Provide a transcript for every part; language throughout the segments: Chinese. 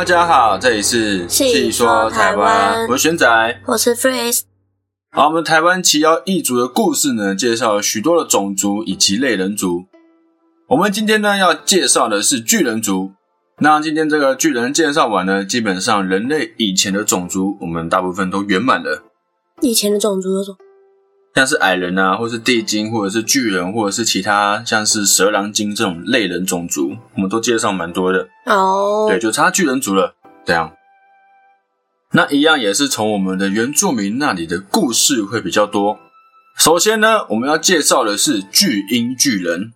大家好，这里是细说台湾我是玄仔。我是 Freeze，好，我们台湾奇妖异族的故事呢，介绍了许多的种族以及类人族。我们今天呢要介绍的是巨人族。那今天这个巨人介绍完呢，基本上人类以前的种族，我们大部分都圆满了。以前的种族有什么？像是矮人啊，或是地精，或者是巨人，或者是其他像是蛇狼精这种类人种族，我们都介绍蛮多的。哦，对，就差巨人族了。这样，那一样也是从我们的原住民那里的故事会比较多。首先呢，我们要介绍的是巨婴巨人。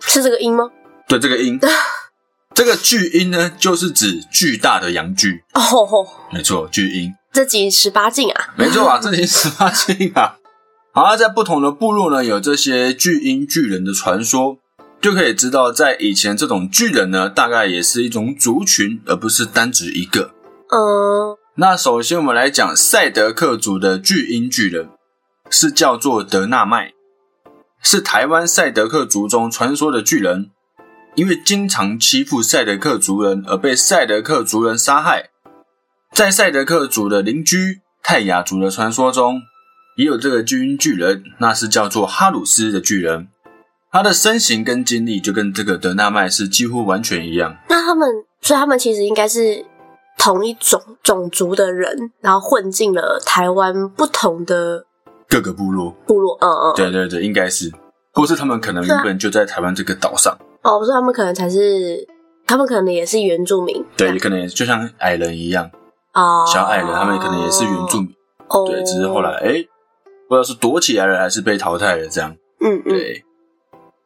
是这个音吗？对，这个鹰，这个巨婴呢，就是指巨大的羊具。哦吼，没错，巨婴。这集十八禁啊！没错啊，这集十八禁啊。好啊，在不同的部落呢，有这些巨婴巨人的传说，就可以知道，在以前这种巨人呢，大概也是一种族群，而不是单指一个。嗯，那首先我们来讲赛德克族的巨婴巨人，是叫做德纳麦，是台湾赛德克族中传说的巨人，因为经常欺负赛德克族人而被赛德克族人杀害。在赛德克族的邻居泰雅族的传说中，也有这个巨婴巨人，那是叫做哈鲁斯的巨人，他的身形跟经历就跟这个德纳麦是几乎完全一样。那他们，所以他们其实应该是同一种种族的人，然后混进了台湾不同的各个部落，部落。嗯嗯，对对对，应该是，或是他们可能原本就在台湾这个岛上，哦，所以他们可能才是，他们可能也是原住民。对，也可能也就像矮人一样，哦，小矮人他们可能也是原住民，哦，对，只是后来哎，不知道是躲起来了还是被淘汰了这样。嗯嗯，对，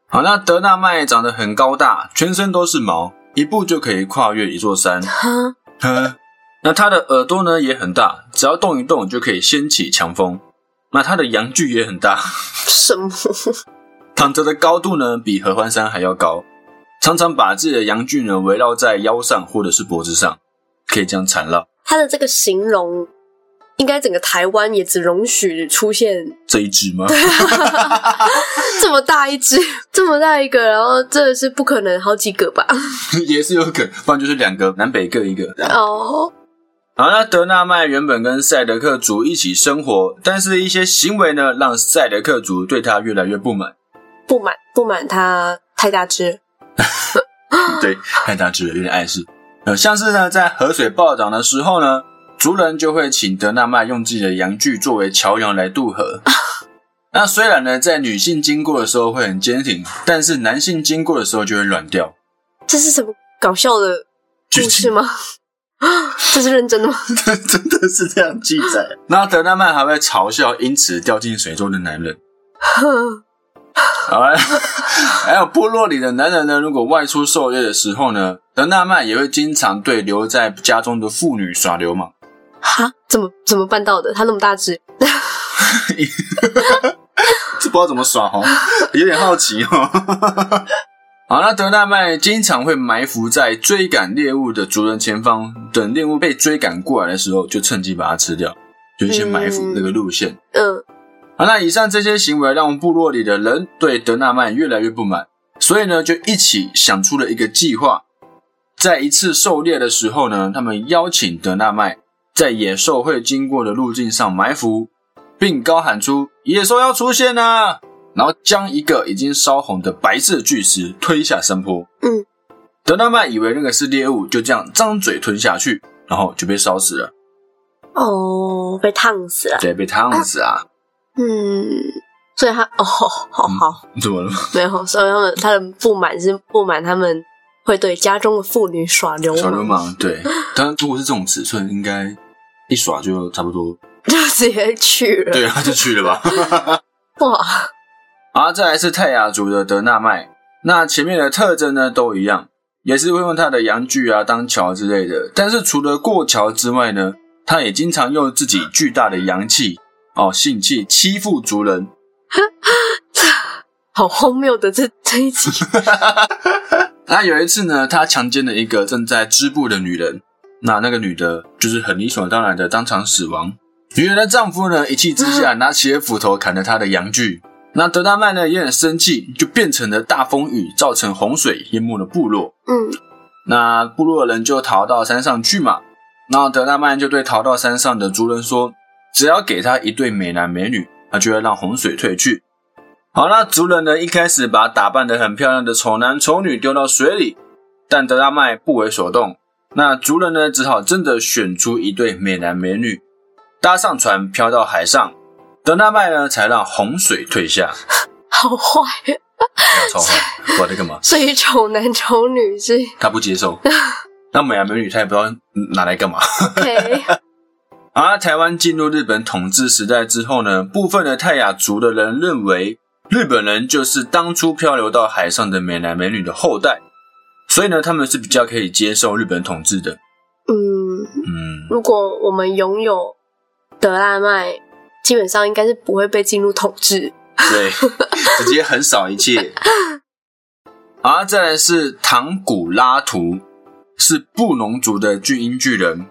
好，那德纳麦长得很高大，全身都是毛，一步就可以跨越一座山。哈，呵，那它的耳朵呢也很大，只要动一动就可以掀起强风。那它的阳具也很大，什么？躺着的高度呢比合欢山还要高，常常把自己的阳具呢围绕在腰上或者是脖子上，可以这样缠绕。他的这个形容，应该整个台湾也只容许出现这一只吗？这么大一只，这么大一个，然后真的是不可能好几个吧？也是有可能，不然就是两个南北各一个。哦，好，那德纳麦原本跟赛德克族一起生活，但是一些行为呢，让赛德克族对他越来越不满。不满不满他太大只，对，太大只了，有点碍事。呃，像是呢，在河水暴涨的时候呢，族人就会请德纳麦用自己的阳具作为桥梁来渡河。那虽然呢，在女性经过的时候会很坚挺，但是男性经过的时候就会软掉。这是什么搞笑的故事吗？这是认真的吗？真的是这样记载。那德纳曼还会嘲笑因此掉进水中的男人。好啊，还有部落里的男人呢，如果外出狩猎的时候呢，德纳曼也会经常对留在家中的妇女耍流氓。哈？怎么怎么办到的？他那么大只，这不知道怎么耍哈，有点好奇哈。好，那德纳麦经常会埋伏在追赶猎物的族人前方，等猎物被追赶过来的时候，就趁机把它吃掉，就先埋伏那个路线。嗯，好，那以上这些行为让部落里的人对德纳曼越来越不满，所以呢，就一起想出了一个计划。在一次狩猎的时候呢，他们邀请德纳麦在野兽会经过的路径上埋伏，并高喊出“野兽要出现啦、然后将一个已经烧红的白色巨石推下山坡。嗯，德纳曼以为那个是猎物，就这样张嘴吞下去，然后就被烧死了，哦，被烫死了。对，被烫死啊！嗯，所以他哦，好好，怎么了？没有，所以他们他的不满是不满他们会对家中的妇女耍流氓。耍流氓，氓，对。当然，如果是这种尺寸，应该一耍就差不多。就直接去了。对啊，就去了吧。哇，啊，再来是泰雅族的德纳麦，那前面的特征呢都一样，也是会用他的阳具啊当桥之类的。但是除了过桥之外呢，他也经常用自己巨大的阳气哦性气欺负族人。好荒谬的这这一集。那有一次呢，他强奸了一个正在织布的女人，那那个女的就是很理所当然的当场死亡。女人的丈夫呢，一气之下 拿起了斧头砍了她的阳具。那德大曼呢也很生气，就变成了大风雨，造成洪水淹没了部落。嗯，那部落的人就逃到山上去嘛。然后德大曼就对逃到山上的族人说：“只要给他一对美男美女，他就会让洪水退去。”好，那族人呢一开始把打扮得很漂亮的丑男丑女丢到水里，但德大麦不为所动。那族人呢只好真的选出一对美男美女，搭上船漂到海上。德纳麦呢才让洪水退下。好坏，超坏！我在干嘛？所以丑男丑女是他不接受。那美男美女他也不知道拿来干嘛。OK，而台湾进入日本统治时代之后呢，部分的泰雅族的人认为日本人就是当初漂流到海上的美男美女的后代，所以呢，他们是比较可以接受日本统治的。嗯，嗯，如果我们拥有德拉麦，基本上应该是不会被进入统治。对，直接横扫一切。啊再来是唐古拉图，是布农族的巨婴巨人。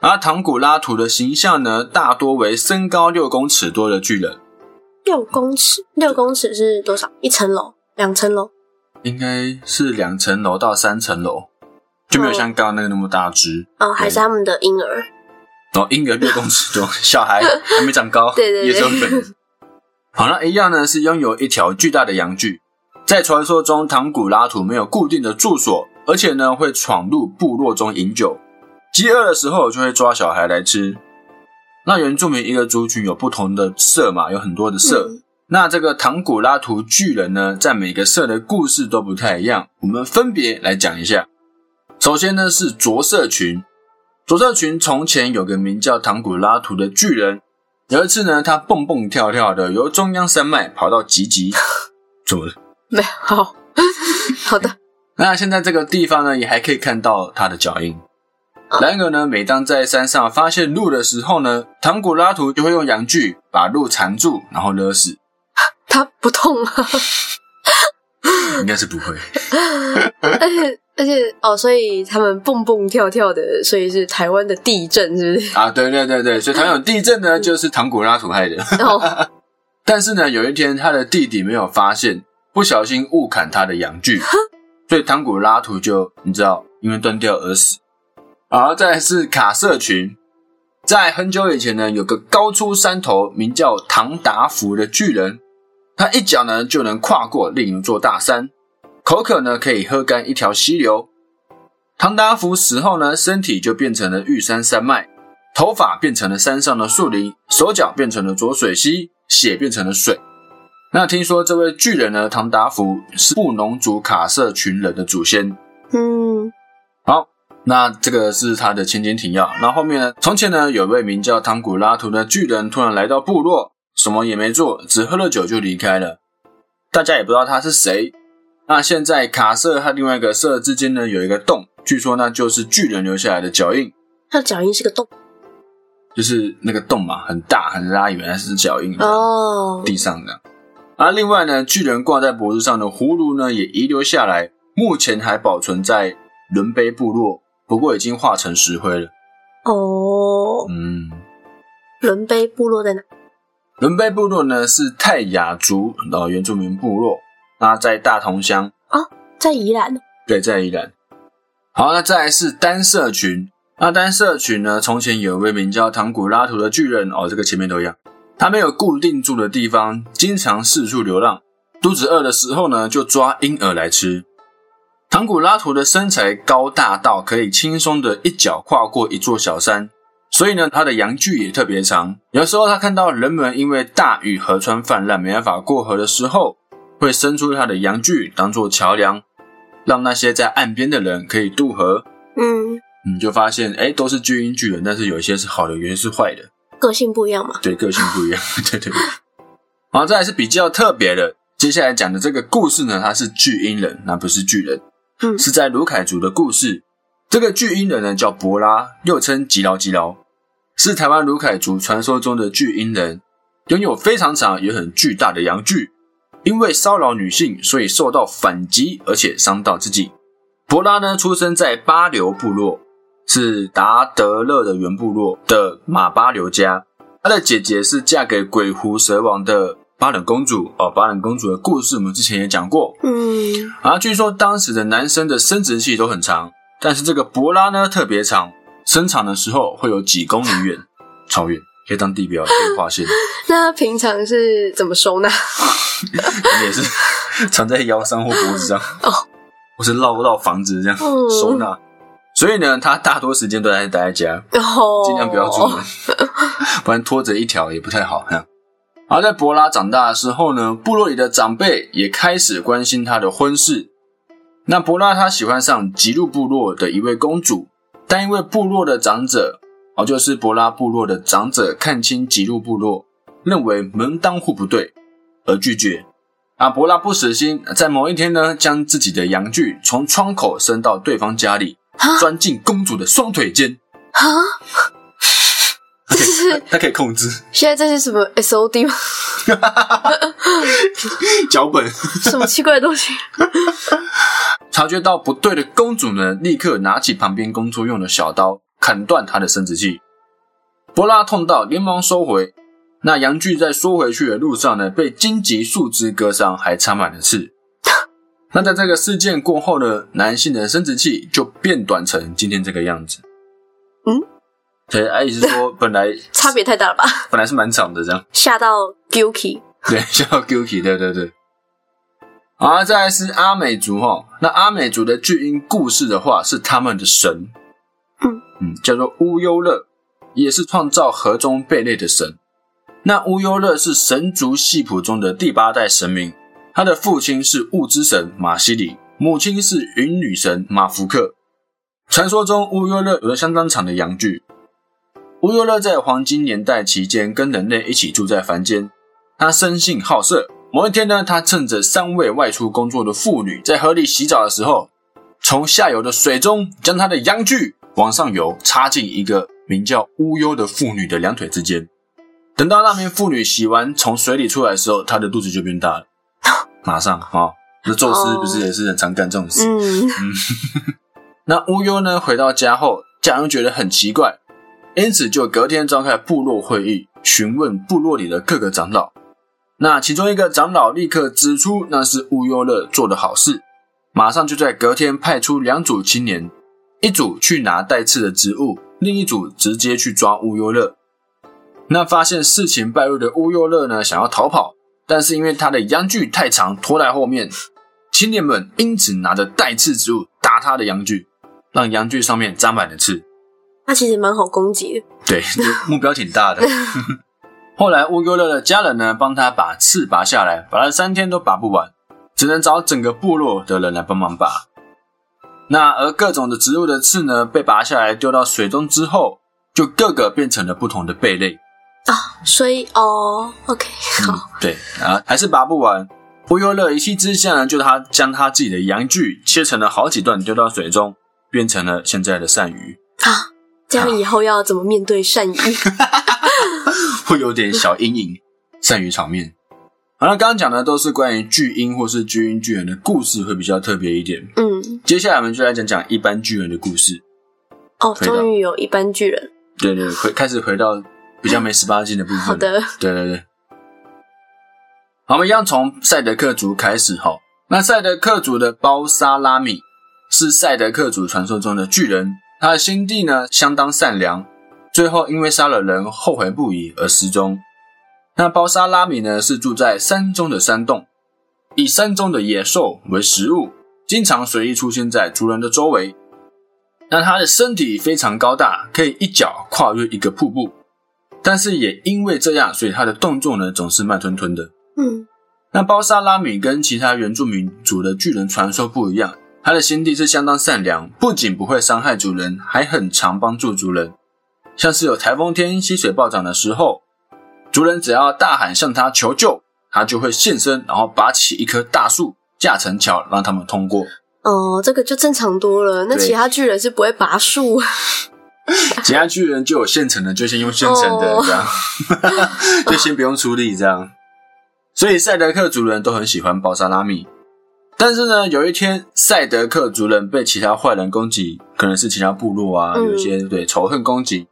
而唐古拉图的形象呢，大多为身高六公尺多的巨人，六公尺，六公尺是多少？一层楼，两层楼？应该是两层楼到三层楼，就没有像刚刚那个那么大只。哦，还是他们的婴儿？然后婴儿六公尺多，小孩 还没长高，对对对也是有可能。好了，一样呢是拥有一条巨大的羊具。在传说中，唐古拉图没有固定的住所，而且呢会闯入部落中饮酒，饥饿的时候就会抓小孩来吃。那原住民一个族群有不同的色嘛，有很多的色。嗯那这个唐古拉图巨人呢，在每个社的故事都不太一样，我们分别来讲一下。首先呢是着色群，着色群从前有个名叫唐古拉图的巨人，有一次呢，他蹦蹦跳跳的由中央山脉跑到吉吉，怎么了？没，好 好的，那现在这个地方呢，也还可以看到他的脚印。然而呢，每当在山上发现鹿的时候呢，唐古拉图就会用羊具把鹿缠住，然后勒死。他不痛啊，应该是不会。而且而且哦，所以他们蹦蹦跳跳的，所以是台湾的地震，是不是？啊，对对对对，所以台湾有地震呢，就是唐古拉图害的。哦，但是呢，有一天他的弟弟没有发现，不小心误砍他的阳具，所以唐古拉图就你知道，因为断掉而死。而再来是卡瑟群，在很久以前呢，有个高出山头，名叫唐达福的巨人，他一脚呢就能跨过另一座大山，口渴呢可以喝干一条溪流。唐达福死后呢，身体就变成了玉山山脉，头发变成了山上的树林，手脚变成了浊水溪，血变成了水。那听说这位巨人呢，唐达福是布农族卡社群人的祖先。嗯，好，那这个是他的前景提要。那后面呢，从前呢，有位名叫唐古拉图的巨人突然来到部落，什么也没做，只喝了酒就离开了。大家也不知道他是谁。那现在卡瑟和另外一个瑟之间呢，有一个洞，据说那就是巨人留下来的脚印。他的脚印是个洞就是那个洞嘛，很大，很大，以为那是脚印，哦，地上的。而另外呢，巨人挂在脖子上的葫芦呢，也遗留下来，目前还保存在伦卑部落，不过已经化成石灰了。哦，嗯，伦卑部落在哪？伦贝部落呢是泰雅族的原住民部落，那在大同乡啊，在宜兰。对，在宜兰。好，那再来是单社群。那单社群呢，从前有一位名叫唐古拉图的巨人，哦，这个前面都一样。他没有固定住的地方，经常四处流浪。肚子饿的时候呢，就抓婴儿来吃。唐古拉图的身材高大到可以轻松的一脚跨过一座小山，所以呢，它的阳具也特别长。有时候他看到人们因为大雨河川泛滥没办法过河的时候，会伸出他的阳具当做桥梁，让那些在岸边的人可以渡河。嗯，你就发现，哎，都是巨婴巨人，但是有一些是好的，有些是坏的。个性不一样嘛。对，个性不一样，对对对。好，再来是比较特别的，接下来讲的这个故事呢，它是巨婴人，那不是巨人，嗯是在卢凯族的故事。这个巨婴人呢叫博拉，又称吉劳吉劳，是台湾卢凯族传说中的巨婴人，拥有非常长也很巨大的阳具，因为骚扰女性，所以受到反击，而且伤到自己。博拉呢，出生在巴留部落，是达德勒的原部落的马巴流家。他的姐姐是嫁给鬼狐蛇王的巴冷公主哦，巴冷公主的故事我们之前也讲过。嗯，啊，据说当时的男生的生殖器都很长，但是这个博拉呢特别长，生产的时候会有几公里远，超远，可以当地标，可以划线，那平常是怎么收纳？也是藏在腰上或脖子上，哦，或是绕绕房子这样嗯收纳。所以呢，他大多时间都在待在家，哦，尽量不要出门，不然拖着一条也不太好。这样。而在博拉长大的时候呢，部落里的长辈也开始关心他的婚事。那博拉他喜欢上吉路部落的一位公主，但因为部落的长者，哦，就是博拉部落的长者看清吉路部落，认为门当户不对，而拒绝。啊，博拉不死心，在某一天呢，将自己的阳具从窗口伸到对方家里，啊钻进公主的双腿间。啊，这是他可以控制现在这是什么 S O D 吗？脚本。什么奇怪的东西？察觉到不对的公主呢，立刻拿起旁边工作用的小刀，砍断她的生殖器。博拉痛到连忙收回。那阳具在缩回去的路上呢，被荆棘树枝割伤，还插满了刺。那在这个事件过后呢，男性的生殖器就变短成今天这个样子。嗯，对，阿姨是说 本来 差别太大了吧？本来是蛮长的这样。吓到 Guki，对，叫 Guki，对对对。好，再来是阿美族哈。那阿美族的巨婴故事的话，是他们的神，嗯嗯，叫做乌优勒，也是创造河中贝类的神。那乌优勒是神族系谱中的第八代神明，他的父亲是雾之神马西里，母亲是云女神马福克。传说中，乌优勒有着相当长的阳具。乌优勒在黄金年代期间跟人类一起住在凡间，他生性好色。某一天呢，他趁着三位外出工作的妇女在河里洗澡的时候，从下游的水中将他的阳具往上游插进一个名叫乌优的妇女的两腿之间。等到那名妇女洗完从水里出来的时候，她的肚子就变大了，马上啊！哦、那宙斯不是也是很常干这种事？嗯，那乌优呢，回到家后，家人觉得很奇怪，因此就隔天召开部落会议，询问部落里的各个长老。那其中一个长老立刻指出，那是乌优勒做的好事，马上就在隔天派出两组青年，一组去拿带刺的植物，另一组直接去抓乌优勒。那发现事情败露的乌优勒呢，想要逃跑，但是因为他的阳具太长，拖在后面，青年们因此拿着带刺植物打他的阳具。让阳具上面沾满了刺。他其实蛮好攻击的。对，目标挺大的。后来乌优勒的家人呢，帮他把刺拔下来，拔了三天都拔不完，只能找整个部落的人来帮忙拔。那而各种的植物的刺呢，被拔下来丢到水中之后，就各个变成了不同的贝类。啊，所以哦，OK，好，嗯、对啊，还是拔不完。乌优勒一气之下呢，就他将他自己的阳具切成了好几段，丢到水中。变成了现在的鳝鱼啊！这样以后要怎么面对鳝鱼？会有点小阴影。善于场面。好了，刚刚讲的都是关于巨婴或是巨婴巨人的故事，会比较特别一点。嗯，接下来我们就来讲讲一般巨人的故事。哦，终于有一般巨人。对对，回开始回到比较没 十八禁的部分。好的。对对对。好，我们一样从赛德克族开始哈。那赛德克族的包沙拉米。是赛德克族传说中的巨人，他的心地呢相当善良，最后因为杀了人后悔不已而失踪。那包沙拉米呢是住在山中的山洞，以山中的野兽为食物，经常随意出现在族人的周围。那他的身体非常高大，可以一脚跨越一个瀑布，但是也因为这样，所以他的动作呢总是慢吞吞的。嗯，那包沙拉米跟其他原住民族的巨人传说不一样。他的心地是相当善良，不仅不会伤害主人，还很常帮助主人。像是有台风天溪水暴涨的时候，族人只要大喊向他求救，他就会现身，然后拔起一棵大树架成桥，让他们通过。哦，这个就正常多了。那其他巨人是不会拔树，其他巨人就有现成的，就先用现成的，这样、就先不用出力这样。所以赛德克族人都很喜欢包沙拉米。但是呢，有一天，赛德克族人被其他坏人攻击，可能是其他部落啊，嗯有一些对仇恨攻击，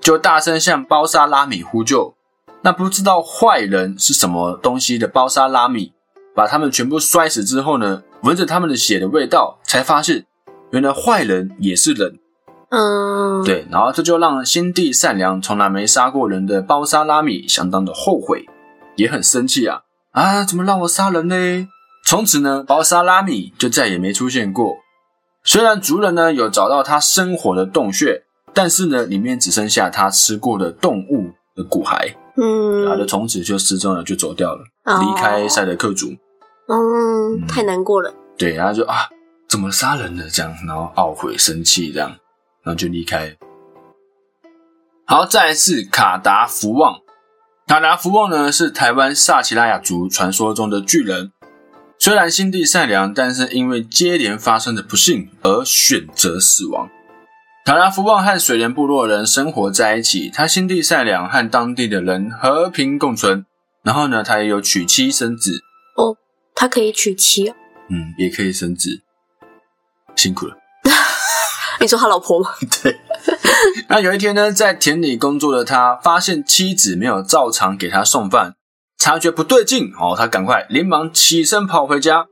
就大声向包沙拉米呼救。那不知道坏人是什么东西的包沙拉米，把他们全部摔死之后呢，闻着他们的血的味道，才发现原来坏人也是人。嗯，对，然后这就让心地善良、从来没杀过人的包沙拉米相当的后悔，也很生气啊啊！怎么让我杀人呢？从此呢，包沙拉米就再也没出现过。虽然族人呢有找到他生活的洞穴，但是呢，里面只剩下他吃过的动物的骨骸，嗯，然后就从此就失踪了，就走掉了，哦离开赛德克族。嗯，太难过了。对，然后就啊，怎么杀人了？这样，然后懊悔、生气，这样，然后就离开。好，再来是卡达福旺。卡达福旺呢是台湾萨奇拉雅族传说中的巨人，虽然心地善良，但是因为接连发生的不幸而选择死亡。卡拉福旺和水莲部落人生活在一起，他心地善良，和当地的人和平共存。然后呢，他也有娶妻生子，哦他可以娶妻啊？嗯，也可以生子，辛苦了。你说他老婆吗？对，那有一天呢，在田里工作的他发现妻子没有照常给他送饭，察觉不对劲哦，他赶快连忙起身跑回家。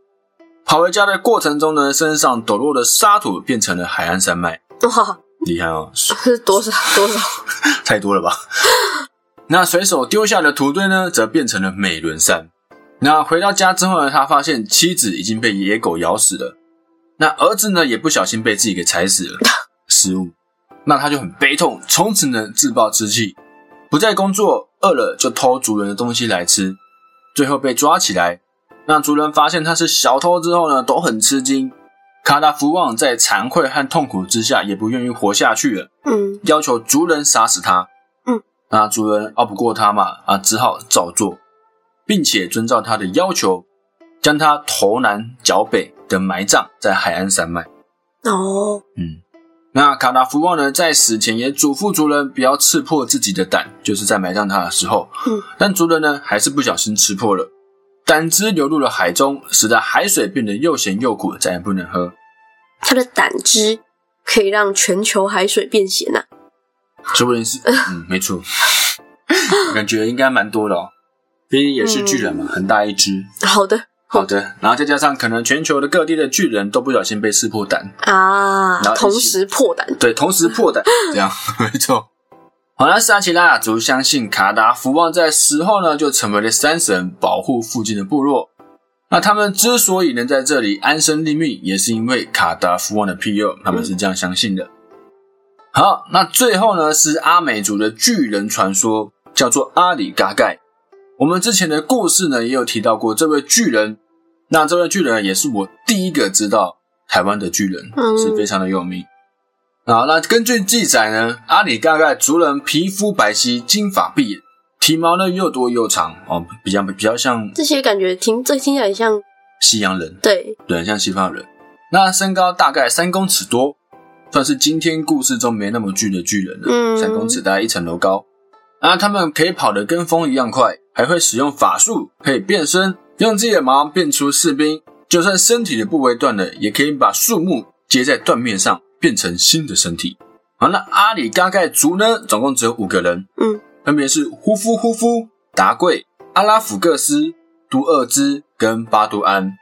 跑回家的过程中呢，身上抖落的沙土变成了海岸山脉，哇，厉害哦，是多少多少？太多了吧？那随手丢下的土堆呢，则变成了美伦山。那回到家之后呢，他发现妻子已经被野狗咬死了，那儿子呢也不小心被自己给踩死了，失误。那他就很悲痛，从此呢自暴自弃，不再工作，饿了就偷族人的东西来吃，最后被抓起来。那族人发现他是小偷之后呢，都很吃惊。卡达福旺在惭愧和痛苦之下，也不愿意活下去了。嗯要求族人杀死他。嗯，那族人拗不过他嘛，啊，只好照做，并且遵照他的要求，将他头南脚北的埋葬在海岸山脉。哦，嗯，那卡达福旺呢，在死前也嘱咐族人不要刺破自己的胆，就是在埋葬他的时候。嗯，但族人呢，还是不小心吃破了，胆汁流入了海中，使得海水变得又咸又苦，再也不能喝。它的胆汁可以让全球海水变咸呐、说不定是，嗯，没错，感觉应该蛮多的哦。毕竟也是巨人嘛，很大一只。好的好的，然后再加上可能全球的各地的巨人都不小心被撕破胆，啊然后，同时破胆。对，同时破胆，这样 没错。好，那萨奇拉雅族相信卡达福旺在死后呢，就成为了山神，保护附近的部落。那他们之所以能在这里安身立命，也是因为卡达福旺的庇佑，他们是这样相信的。好，那最后呢是阿美族的巨人传说，叫做阿里嘎盖。我们之前的故事呢也有提到过这位巨人，那这位巨人也是我第一个知道台湾的巨人，嗯是非常的有名。啊，那根据记载呢，阿里嘎盖族人皮肤白皙，金发碧眼，体毛呢又多又长哦，比较比较像这些感觉听这听起来像西洋人，对，对，很像西方人。那身高大概三公尺多，算是今天故事中没那么巨的巨人了，嗯三公尺大概一层楼高。啊，他们可以跑得跟风一样快，还会使用法术，可以变身，用自己的毛变出士兵。就算身体的部位断了，也可以把树木接在断面上，变成新的身体。好，那阿里嘎盖族呢，总共只有五个人，嗯，分别是呼夫呼夫、达贵、阿拉甫各斯、都厄兹跟巴都安。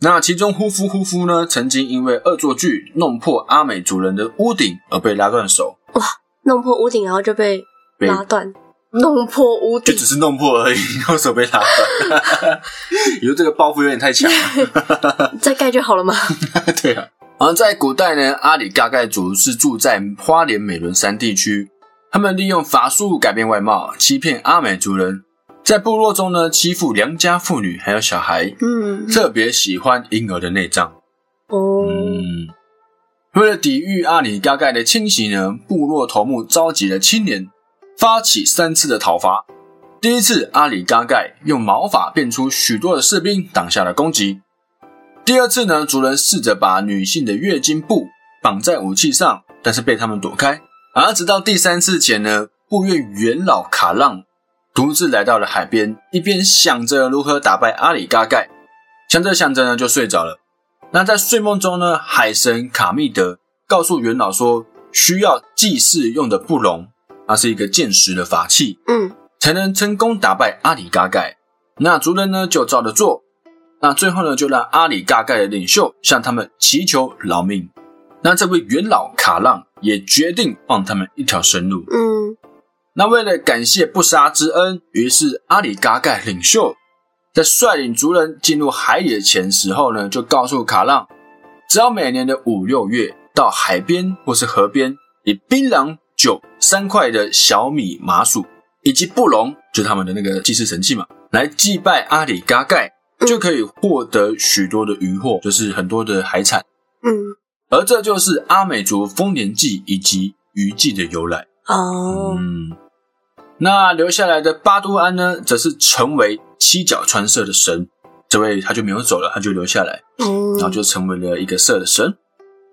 那其中呼夫呼夫呢，曾经因为恶作剧弄破阿美族人的屋顶而被拉断手，哇弄破屋顶，然后就被被拉断，弄破屋顶就只，是弄破而已，然后手被拉断。你说这个包袱有点太强了。再盖就好了嘛。对啊。而在古代呢，阿里嘎盖族是住在花莲美伦山地区，他们利用法术改变外貌，欺骗阿美族人，在部落中呢欺负良家妇女还有小孩，嗯，特别喜欢婴儿的内脏。哦，嗯，为了抵御阿里嘎盖的侵袭呢，部落头目召集了青年，发起三次的讨伐。第一次，阿里嘎盖用毛发变出许多的士兵，挡下了攻击。第二次呢，族人试着把女性的月经布绑在武器上，但是被他们躲开。而直到第三次前呢，部院元老卡浪独自来到了海边，一边想着如何打败阿里嘎盖，想着想着呢就睡着了。那在睡梦中呢，海神卡密德告诉元老说，需要祭祀用的布隆，它是一个剑石的法器，嗯，才能成功打败阿里嘎盖。那族人呢就照着做。那最后呢，就让阿里嘎盖的领袖向他们祈求饶命。那这位元老卡浪也决定放他们一条生路。嗯那为了感谢不杀之恩，于是阿里嘎盖领袖在率领族人进入海野前时候呢，就告诉卡浪，只要每年的五六月到海边或是河边，以槟榔、酒、三块的小米、麻薯以及布隆，就是他们的那个祭祀神器嘛，来祭拜阿里嘎盖，就可以获得许多的渔获，就是很多的海产。嗯而这就是阿美族丰年祭以及渔祭的由来。哦嗯，那留下来的巴都安呢，则是成为七角川社的神。这位他就没有走了，他就留下来，嗯，然后就成为了一个社的神。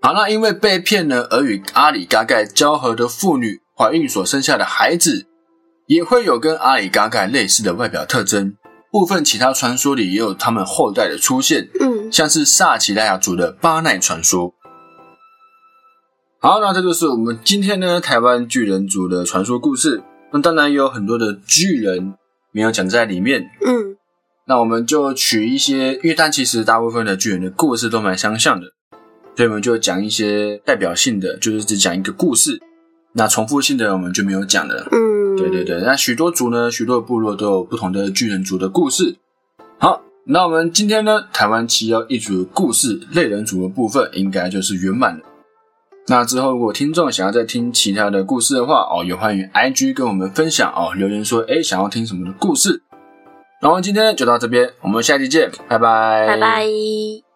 好，那因为被骗呢，而与阿里嘎盖交合的妇女怀孕所生下的孩子，也会有跟阿里嘎盖类似的外表特征。部分其他传说里也有他们后代的出现，嗯像是萨奇莱雅族的巴奈传说。好，那这就是我们今天呢台湾巨人族的传说故事。那当然也有很多的巨人没有讲在里面。嗯那我们就取一些，因为但其实大部分的巨人的故事都蛮相像的，所以我们就讲一些代表性的，就是只讲一个故事。那重复性的我们就没有讲了。嗯，对对对，那许多族呢，许多部落都有不同的巨人族的故事。好，那我们今天呢，台湾七幺一族的故事类人族的部分应该就是圆满了。那之后，如果听众想要再听其他的故事的话，哦，也欢迎 IG 跟我们分享哦，留言说，哎，想要听什么的故事。然后今天就到这边，我们下期见，拜拜，拜拜。